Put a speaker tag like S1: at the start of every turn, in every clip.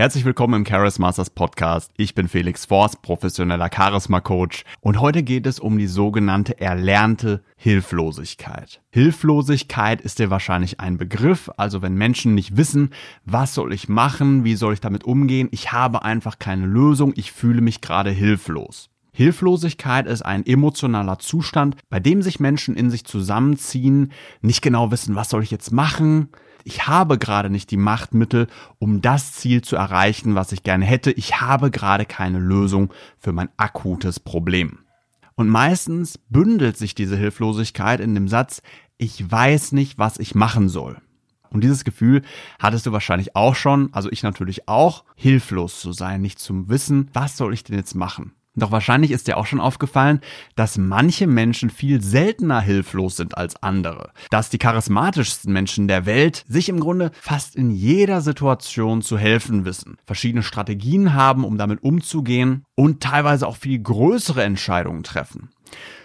S1: Herzlich willkommen im Charis Masters Podcast. Ich bin Felix Forst, professioneller Charisma Coach und heute geht es um die sogenannte erlernte Hilflosigkeit. Hilflosigkeit ist dir wahrscheinlich ein Begriff, also wenn Menschen nicht wissen, was soll ich machen, wie soll ich damit umgehen, ich habe einfach keine Lösung, ich fühle mich gerade hilflos. Hilflosigkeit ist ein emotionaler Zustand, bei dem sich Menschen in sich zusammenziehen, nicht genau wissen, was soll ich jetzt machen, ich habe gerade nicht die Machtmittel, um das Ziel zu erreichen, was ich gerne hätte. Ich habe gerade keine Lösung für mein akutes Problem. Und meistens bündelt sich diese Hilflosigkeit in dem Satz, ich weiß nicht, was ich machen soll. Und dieses Gefühl hattest du wahrscheinlich auch schon, also ich natürlich auch, hilflos zu sein, nicht zu wissen, was soll ich denn jetzt machen. Doch wahrscheinlich ist dir auch schon aufgefallen, dass manche Menschen viel seltener hilflos sind als andere. Dass die charismatischsten Menschen der Welt sich im Grunde fast in jeder Situation zu helfen wissen, verschiedene Strategien haben, um damit umzugehen und teilweise auch viel größere Entscheidungen treffen.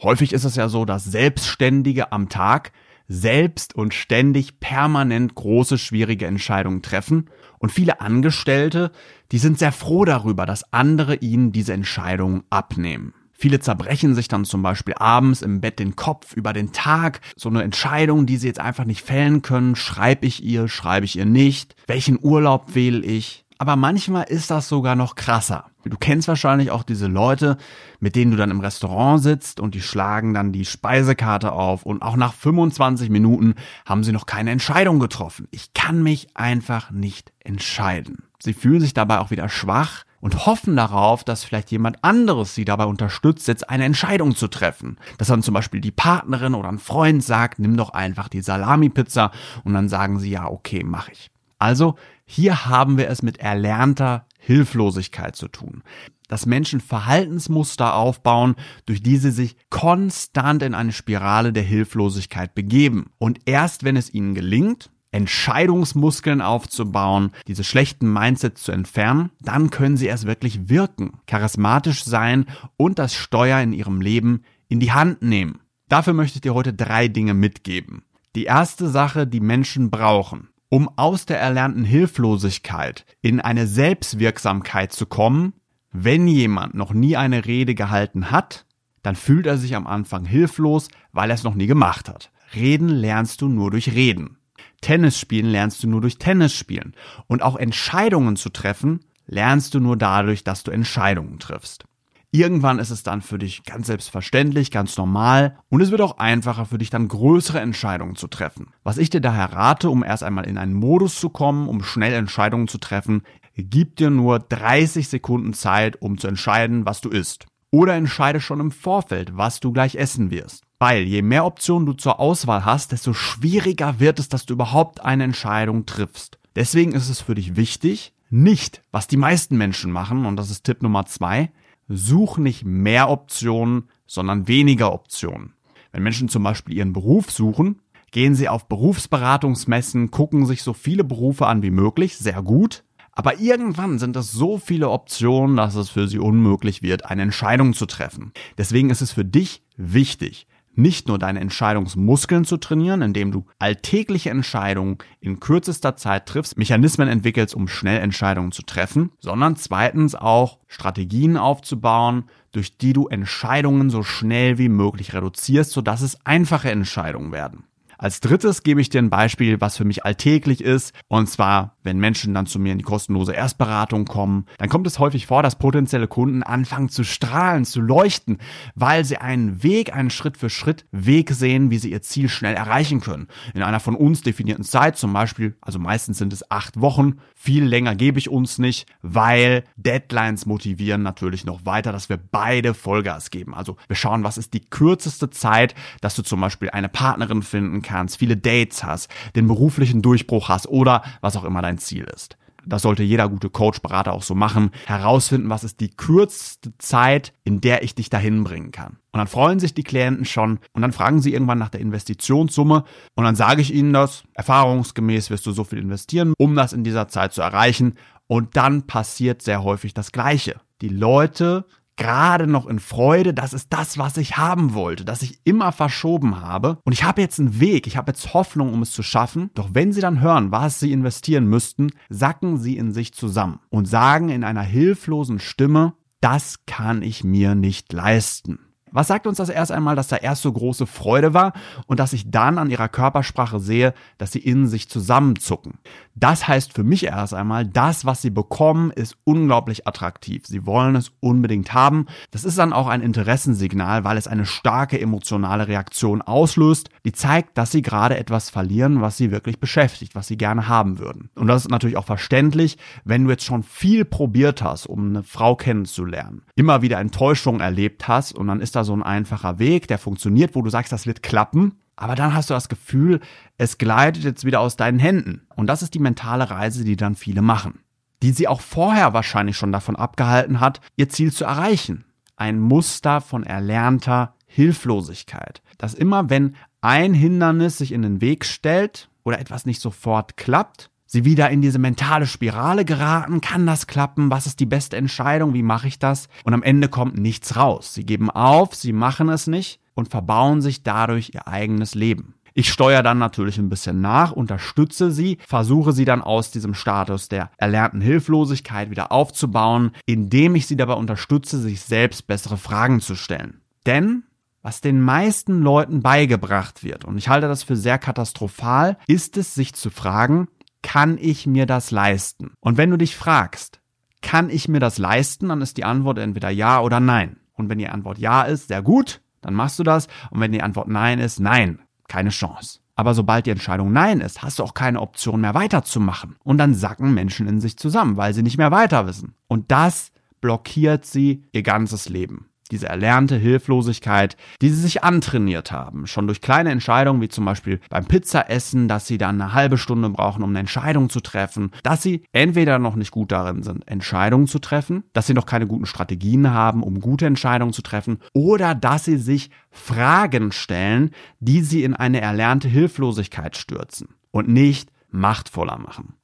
S1: Häufig ist es ja so, dass Selbstständige am Tag selbst und ständig permanent große, schwierige Entscheidungen treffen. Und viele Angestellte, die sind sehr froh darüber, dass andere ihnen diese Entscheidungen abnehmen. Viele zerbrechen sich dann zum Beispiel abends im Bett den Kopf über den Tag. So eine Entscheidung, die sie jetzt einfach nicht fällen können. Schreibe ich ihr, schreibe ich ihr nicht? Welchen Urlaub wähle ich? Aber manchmal ist das sogar noch krasser. Du kennst wahrscheinlich auch diese Leute, mit denen du dann im Restaurant sitzt und die schlagen dann die Speisekarte auf und auch nach 25 Minuten haben sie noch keine Entscheidung getroffen. Ich kann mich einfach nicht entscheiden. Sie fühlen sich dabei auch wieder schwach und hoffen darauf, dass vielleicht jemand anderes sie dabei unterstützt, jetzt eine Entscheidung zu treffen. Dass dann zum Beispiel die Partnerin oder ein Freund sagt, nimm doch einfach die Salami-Pizza und dann sagen sie, ja, okay, mach ich. Also hier haben wir es mit erlernter Hilflosigkeit zu tun. Dass Menschen Verhaltensmuster aufbauen, durch die sie sich konstant in eine Spirale der Hilflosigkeit begeben. Und erst wenn es ihnen gelingt, Entscheidungsmuskeln aufzubauen, diese schlechten Mindsets zu entfernen, dann können sie erst wirklich wirken, charismatisch sein und das Steuer in ihrem Leben in die Hand nehmen. Dafür möchte ich dir heute drei Dinge mitgeben. Die erste Sache, die Menschen brauchen, um aus der erlernten Hilflosigkeit in eine Selbstwirksamkeit zu kommen, wenn jemand noch nie eine Rede gehalten hat, dann fühlt er sich am Anfang hilflos, weil er es noch nie gemacht hat. Reden lernst du nur durch Reden. Tennis spielen lernst du nur durch Tennis spielen. Und auch Entscheidungen zu treffen lernst du nur dadurch, dass du Entscheidungen triffst. Irgendwann ist es dann für dich ganz selbstverständlich, ganz normal und es wird auch einfacher für dich dann größere Entscheidungen zu treffen. Was ich dir daher rate, um erst einmal in einen Modus zu kommen, um schnell Entscheidungen zu treffen, gib dir nur 30 Sekunden Zeit, um zu entscheiden, was du isst. Oder entscheide schon im Vorfeld, was du gleich essen wirst. Weil je mehr Optionen du zur Auswahl hast, desto schwieriger wird es, dass du überhaupt eine Entscheidung triffst. Deswegen ist es für dich wichtig, nicht, was die meisten Menschen machen, und das ist Tipp Nummer zwei, such nicht mehr Optionen, sondern weniger Optionen. Wenn Menschen zum Beispiel ihren Beruf suchen, gehen sie auf Berufsberatungsmessen, gucken sich so viele Berufe an wie möglich, sehr gut. Aber irgendwann sind es so viele Optionen, dass es für sie unmöglich wird, eine Entscheidung zu treffen. Deswegen ist es für dich wichtig, nicht nur deine Entscheidungsmuskeln zu trainieren, indem du alltägliche Entscheidungen in kürzester Zeit triffst, Mechanismen entwickelst, um schnell Entscheidungen zu treffen, sondern zweitens auch Strategien aufzubauen, durch die du Entscheidungen so schnell wie möglich reduzierst, sodass es einfache Entscheidungen werden. Als drittes gebe ich dir ein Beispiel, was für mich alltäglich ist. Und zwar, wenn Menschen dann zu mir in die kostenlose Erstberatung kommen, dann kommt es häufig vor, dass potenzielle Kunden anfangen zu strahlen, zu leuchten, weil sie einen Weg, einen Schritt für Schritt Weg sehen, wie sie ihr Ziel schnell erreichen können. In einer von uns definierten Zeit zum Beispiel, also meistens sind es acht Wochen, viel länger gebe ich uns nicht, weil Deadlines motivieren natürlich noch weiter, dass wir beide Vollgas geben. Also wir schauen, was ist die kürzeste Zeit, dass du zum Beispiel eine Partnerin finden kannst, viele Dates hast, den beruflichen Durchbruch hast oder was auch immer dein Ziel ist. Das sollte jeder gute Coach, Berater auch so machen. Herausfinden, was ist die kürzeste Zeit, in der ich dich dahin bringen kann. Und dann freuen sich die Klienten schon und dann fragen sie irgendwann nach der Investitionssumme und dann sage ich ihnen das. Erfahrungsgemäß wirst du so viel investieren, um das in dieser Zeit zu erreichen. Und dann passiert sehr häufig das Gleiche. Die Leute gerade noch in Freude, das ist das, was ich haben wollte, das ich immer verschoben habe. Und ich habe jetzt einen Weg, ich habe jetzt Hoffnung, um es zu schaffen. Doch wenn sie dann hören, was sie investieren müssten, sacken sie in sich zusammen und sagen in einer hilflosen Stimme, das kann ich mir nicht leisten. Was sagt uns das erst einmal, dass da erst so große Freude war und dass ich dann an ihrer Körpersprache sehe, dass sie in sich zusammenzucken? Das heißt für mich erst einmal, das, was sie bekommen, ist unglaublich attraktiv. Sie wollen es unbedingt haben. Das ist dann auch ein Interessensignal, weil es eine starke emotionale Reaktion auslöst, die zeigt, dass sie gerade etwas verlieren, was sie wirklich beschäftigt, was sie gerne haben würden. Und das ist natürlich auch verständlich, wenn du jetzt schon viel probiert hast, um eine Frau kennenzulernen, immer wieder Enttäuschungen erlebt hast und dann ist da so ein einfacher Weg, der funktioniert, wo du sagst, das wird klappen. Aber dann hast du das Gefühl, es gleitet jetzt wieder aus deinen Händen. Und das ist die mentale Reise, die dann viele machen. Die sie auch vorher wahrscheinlich schon davon abgehalten hat, ihr Ziel zu erreichen. Ein Muster von erlernter Hilflosigkeit. Dass immer wenn ein Hindernis sich in den Weg stellt oder etwas nicht sofort klappt, sie wieder in diese mentale Spirale geraten, kann das klappen, was ist die beste Entscheidung, wie mache ich das? Und am Ende kommt nichts raus. Sie geben auf, sie machen es nicht und verbauen sich dadurch ihr eigenes Leben. Ich steuere dann natürlich ein bisschen nach, unterstütze sie, versuche sie dann aus diesem Status der erlernten Hilflosigkeit wieder aufzubauen, indem ich sie dabei unterstütze, sich selbst bessere Fragen zu stellen. Denn was den meisten Leuten beigebracht wird, und ich halte das für sehr katastrophal, ist es, sich zu fragen, kann ich mir das leisten? Und wenn du dich fragst, kann ich mir das leisten, dann ist die Antwort entweder ja oder nein. Und wenn die Antwort ja ist, sehr gut, dann machst du das. Und wenn die Antwort nein ist, nein, keine Chance. Aber sobald die Entscheidung nein ist, hast du auch keine Option mehr weiterzumachen. Und dann sacken Menschen in sich zusammen, weil sie nicht mehr weiter wissen. Und das blockiert sie ihr ganzes Leben diese erlernte Hilflosigkeit, die sie sich antrainiert haben, schon durch kleine Entscheidungen wie zum Beispiel beim Pizzaessen, dass sie dann eine halbe Stunde brauchen, um eine Entscheidung zu treffen, dass sie entweder noch nicht gut darin sind, Entscheidungen zu treffen, dass sie noch keine guten Strategien haben, um gute Entscheidungen zu treffen, oder dass sie sich Fragen stellen, die sie in eine erlernte Hilflosigkeit stürzen und nicht machtvoller machen.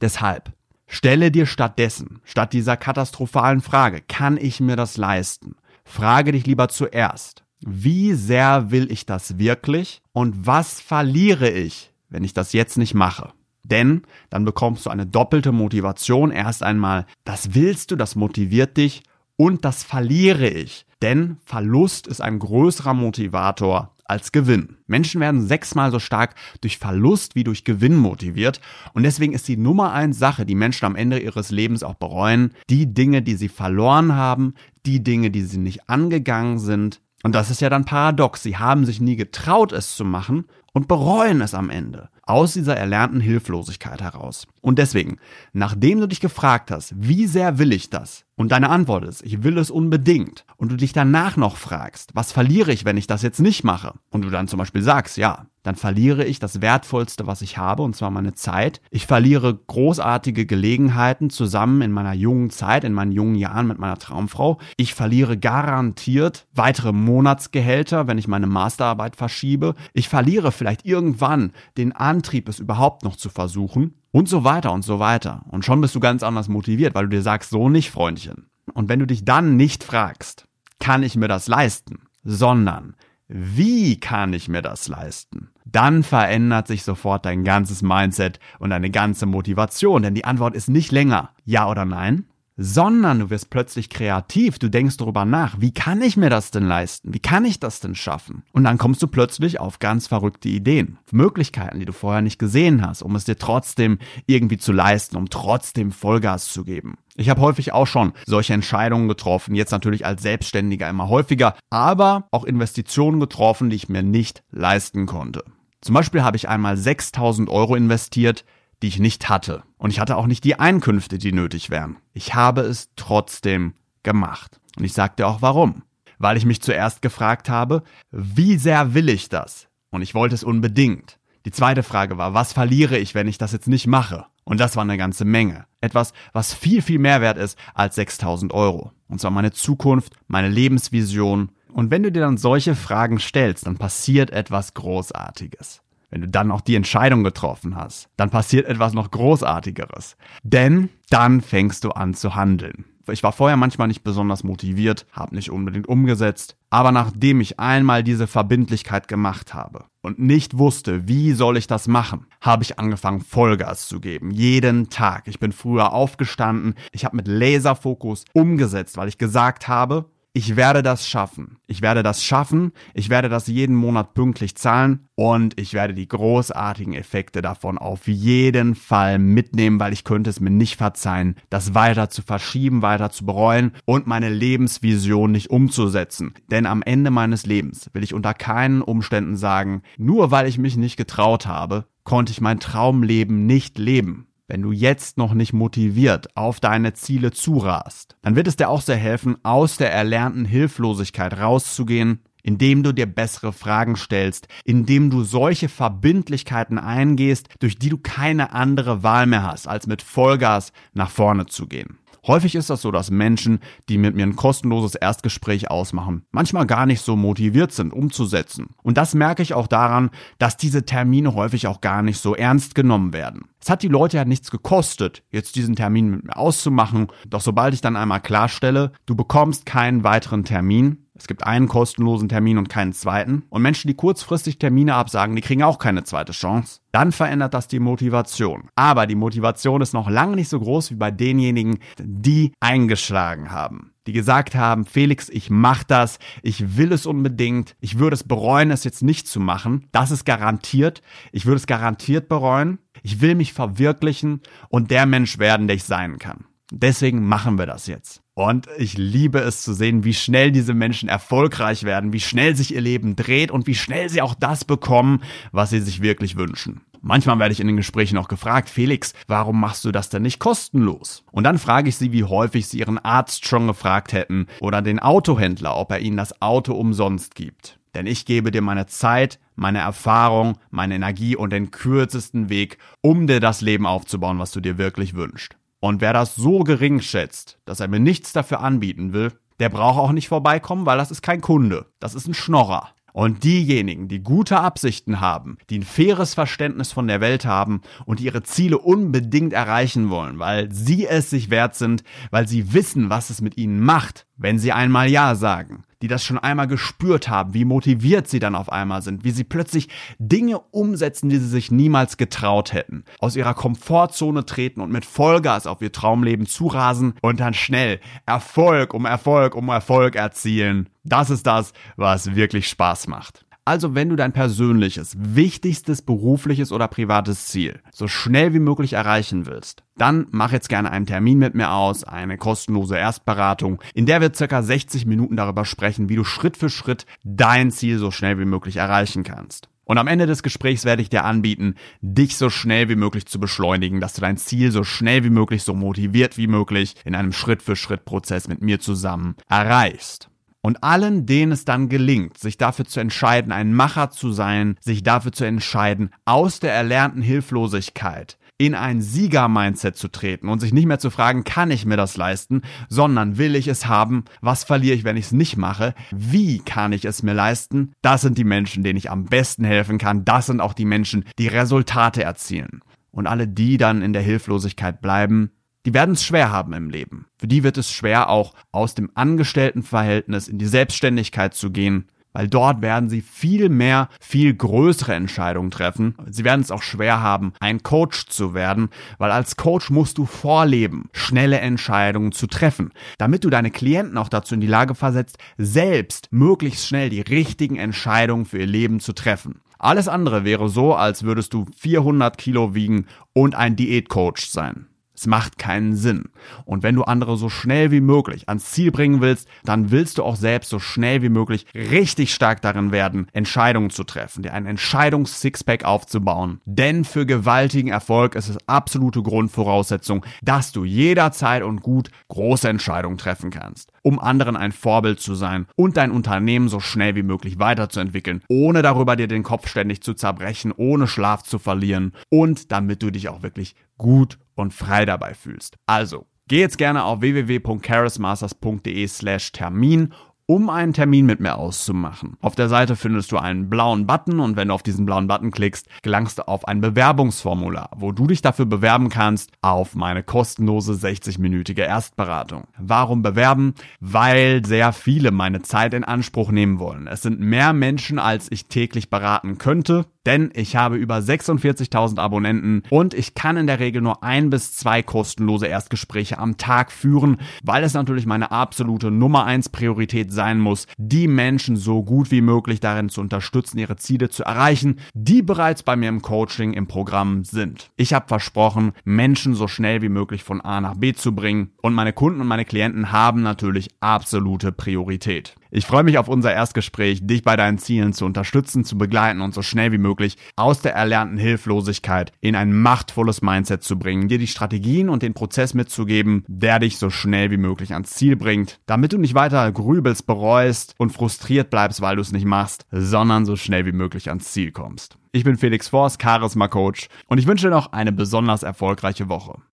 S1: Deshalb Stelle dir stattdessen, statt dieser katastrophalen Frage, kann ich mir das leisten? Frage dich lieber zuerst, wie sehr will ich das wirklich und was verliere ich, wenn ich das jetzt nicht mache? Denn dann bekommst du eine doppelte Motivation. Erst einmal, das willst du, das motiviert dich und das verliere ich. Denn Verlust ist ein größerer Motivator als Gewinn. Menschen werden sechsmal so stark durch Verlust wie durch Gewinn motiviert. Und deswegen ist die Nummer eins Sache, die Menschen am Ende ihres Lebens auch bereuen, die Dinge, die sie verloren haben, die Dinge, die sie nicht angegangen sind. Und das ist ja dann paradox. Sie haben sich nie getraut, es zu machen und bereuen es am Ende. Aus dieser erlernten Hilflosigkeit heraus. Und deswegen, nachdem du dich gefragt hast, wie sehr will ich das? Und deine Antwort ist, ich will es unbedingt. Und du dich danach noch fragst, was verliere ich, wenn ich das jetzt nicht mache? Und du dann zum Beispiel sagst, ja, dann verliere ich das Wertvollste, was ich habe, und zwar meine Zeit. Ich verliere großartige Gelegenheiten zusammen in meiner jungen Zeit, in meinen jungen Jahren mit meiner Traumfrau. Ich verliere garantiert weitere Monatsgehälter, wenn ich meine Masterarbeit verschiebe. Ich verliere vielleicht irgendwann den Antrieb, es überhaupt noch zu versuchen und so weiter und so weiter. Und schon bist du ganz anders motiviert, weil du dir sagst, so nicht, Freundchen. Und wenn du dich dann nicht fragst, kann ich mir das leisten, sondern wie kann ich mir das leisten? Dann verändert sich sofort dein ganzes Mindset und deine ganze Motivation, denn die Antwort ist nicht länger ja oder nein, sondern du wirst plötzlich kreativ, du denkst darüber nach, wie kann ich mir das denn leisten? Wie kann ich das denn schaffen? Und dann kommst du plötzlich auf ganz verrückte Ideen, Möglichkeiten, die du vorher nicht gesehen hast, um es dir trotzdem irgendwie zu leisten, um trotzdem Vollgas zu geben. Ich habe häufig auch schon solche Entscheidungen getroffen, jetzt natürlich als Selbstständiger immer häufiger, aber auch Investitionen getroffen, die ich mir nicht leisten konnte. Zum Beispiel habe ich einmal 6000 Euro investiert, die ich nicht hatte. Und ich hatte auch nicht die Einkünfte, die nötig wären. Ich habe es trotzdem gemacht. Und ich sagte auch warum. Weil ich mich zuerst gefragt habe, wie sehr will ich das? Und ich wollte es unbedingt. Die zweite Frage war, was verliere ich, wenn ich das jetzt nicht mache? Und das war eine ganze Menge. Etwas, was viel, viel mehr wert ist als 6000 Euro. Und zwar meine Zukunft, meine Lebensvision. Und wenn du dir dann solche Fragen stellst, dann passiert etwas Großartiges wenn du dann auch die Entscheidung getroffen hast, dann passiert etwas noch Großartigeres. Denn dann fängst du an zu handeln. Ich war vorher manchmal nicht besonders motiviert, habe nicht unbedingt umgesetzt. Aber nachdem ich einmal diese Verbindlichkeit gemacht habe und nicht wusste, wie soll ich das machen, habe ich angefangen, Vollgas zu geben. Jeden Tag. Ich bin früher aufgestanden. Ich habe mit Laserfokus umgesetzt, weil ich gesagt habe, ich werde das schaffen. Ich werde das schaffen. Ich werde das jeden Monat pünktlich zahlen und ich werde die großartigen Effekte davon auf jeden Fall mitnehmen, weil ich könnte es mir nicht verzeihen, das weiter zu verschieben, weiter zu bereuen und meine Lebensvision nicht umzusetzen. Denn am Ende meines Lebens will ich unter keinen Umständen sagen, nur weil ich mich nicht getraut habe, konnte ich mein Traumleben nicht leben wenn du jetzt noch nicht motiviert auf deine Ziele zurast, dann wird es dir auch sehr helfen, aus der erlernten Hilflosigkeit rauszugehen, indem du dir bessere Fragen stellst, indem du solche Verbindlichkeiten eingehst, durch die du keine andere Wahl mehr hast, als mit Vollgas nach vorne zu gehen. Häufig ist das so, dass Menschen, die mit mir ein kostenloses Erstgespräch ausmachen, manchmal gar nicht so motiviert sind, umzusetzen. Und das merke ich auch daran, dass diese Termine häufig auch gar nicht so ernst genommen werden. Es hat die Leute ja nichts gekostet, jetzt diesen Termin mit mir auszumachen. Doch sobald ich dann einmal klarstelle, du bekommst keinen weiteren Termin, es gibt einen kostenlosen Termin und keinen zweiten. Und Menschen, die kurzfristig Termine absagen, die kriegen auch keine zweite Chance. Dann verändert das die Motivation. Aber die Motivation ist noch lange nicht so groß wie bei denjenigen, die eingeschlagen haben. Die gesagt haben, Felix, ich mach das, ich will es unbedingt, ich würde es bereuen, es jetzt nicht zu machen. Das ist garantiert. Ich würde es garantiert bereuen. Ich will mich verwirklichen und der Mensch werden, der ich sein kann. Deswegen machen wir das jetzt. Und ich liebe es zu sehen, wie schnell diese Menschen erfolgreich werden, wie schnell sich ihr Leben dreht und wie schnell sie auch das bekommen, was sie sich wirklich wünschen. Manchmal werde ich in den Gesprächen auch gefragt, Felix, warum machst du das denn nicht kostenlos? Und dann frage ich sie, wie häufig sie ihren Arzt schon gefragt hätten oder den Autohändler, ob er ihnen das Auto umsonst gibt. Denn ich gebe dir meine Zeit, meine Erfahrung, meine Energie und den kürzesten Weg, um dir das Leben aufzubauen, was du dir wirklich wünschst. Und wer das so gering schätzt, dass er mir nichts dafür anbieten will, der braucht auch nicht vorbeikommen, weil das ist kein Kunde. Das ist ein Schnorrer. Und diejenigen, die gute Absichten haben, die ein faires Verständnis von der Welt haben und ihre Ziele unbedingt erreichen wollen, weil sie es sich wert sind, weil sie wissen, was es mit ihnen macht, wenn sie einmal Ja sagen, die das schon einmal gespürt haben, wie motiviert sie dann auf einmal sind, wie sie plötzlich Dinge umsetzen, die sie sich niemals getraut hätten, aus ihrer Komfortzone treten und mit Vollgas auf ihr Traumleben zurasen und dann schnell Erfolg um Erfolg um Erfolg erzielen. Das ist das, was wirklich Spaß macht. Also wenn du dein persönliches, wichtigstes berufliches oder privates Ziel so schnell wie möglich erreichen willst, dann mach jetzt gerne einen Termin mit mir aus, eine kostenlose Erstberatung, in der wir circa 60 Minuten darüber sprechen, wie du Schritt für Schritt dein Ziel so schnell wie möglich erreichen kannst. Und am Ende des Gesprächs werde ich dir anbieten, dich so schnell wie möglich zu beschleunigen, dass du dein Ziel so schnell wie möglich, so motiviert wie möglich in einem Schritt-für-Schritt-Prozess mit mir zusammen erreichst. Und allen, denen es dann gelingt, sich dafür zu entscheiden, ein Macher zu sein, sich dafür zu entscheiden, aus der erlernten Hilflosigkeit in ein Sieger-Mindset zu treten und sich nicht mehr zu fragen, kann ich mir das leisten, sondern will ich es haben, was verliere ich, wenn ich es nicht mache, wie kann ich es mir leisten, das sind die Menschen, denen ich am besten helfen kann, das sind auch die Menschen, die Resultate erzielen. Und alle, die dann in der Hilflosigkeit bleiben, die werden es schwer haben im Leben. Für die wird es schwer, auch aus dem Angestelltenverhältnis in die Selbstständigkeit zu gehen, weil dort werden sie viel mehr, viel größere Entscheidungen treffen. Sie werden es auch schwer haben, ein Coach zu werden, weil als Coach musst du vorleben, schnelle Entscheidungen zu treffen, damit du deine Klienten auch dazu in die Lage versetzt, selbst möglichst schnell die richtigen Entscheidungen für ihr Leben zu treffen. Alles andere wäre so, als würdest du 400 Kilo wiegen und ein Diätcoach sein. Es macht keinen Sinn. Und wenn du andere so schnell wie möglich ans Ziel bringen willst, dann willst du auch selbst so schnell wie möglich richtig stark darin werden, Entscheidungen zu treffen, dir ein Entscheidungs-Sixpack aufzubauen. Denn für gewaltigen Erfolg ist es absolute Grundvoraussetzung, dass du jederzeit und gut große Entscheidungen treffen kannst, um anderen ein Vorbild zu sein und dein Unternehmen so schnell wie möglich weiterzuentwickeln, ohne darüber dir den Kopf ständig zu zerbrechen, ohne Schlaf zu verlieren und damit du dich auch wirklich gut und frei dabei fühlst. Also, geh jetzt gerne auf www.charismasters.de slash Termin um einen Termin mit mir auszumachen. Auf der Seite findest du einen blauen Button und wenn du auf diesen blauen Button klickst, gelangst du auf ein Bewerbungsformular, wo du dich dafür bewerben kannst auf meine kostenlose 60-minütige Erstberatung. Warum bewerben? Weil sehr viele meine Zeit in Anspruch nehmen wollen. Es sind mehr Menschen, als ich täglich beraten könnte denn ich habe über 46.000 Abonnenten und ich kann in der Regel nur ein bis zwei kostenlose Erstgespräche am Tag führen, weil es natürlich meine absolute Nummer eins Priorität sein muss, die Menschen so gut wie möglich darin zu unterstützen, ihre Ziele zu erreichen, die bereits bei mir im Coaching im Programm sind. Ich habe versprochen, Menschen so schnell wie möglich von A nach B zu bringen und meine Kunden und meine Klienten haben natürlich absolute Priorität. Ich freue mich auf unser Erstgespräch, dich bei deinen Zielen zu unterstützen, zu begleiten und so schnell wie möglich aus der erlernten Hilflosigkeit in ein machtvolles Mindset zu bringen, dir die Strategien und den Prozess mitzugeben, der dich so schnell wie möglich ans Ziel bringt, damit du nicht weiter grübelst, bereust und frustriert bleibst, weil du es nicht machst, sondern so schnell wie möglich ans Ziel kommst. Ich bin Felix Forst, Charisma Coach und ich wünsche dir noch eine besonders erfolgreiche Woche.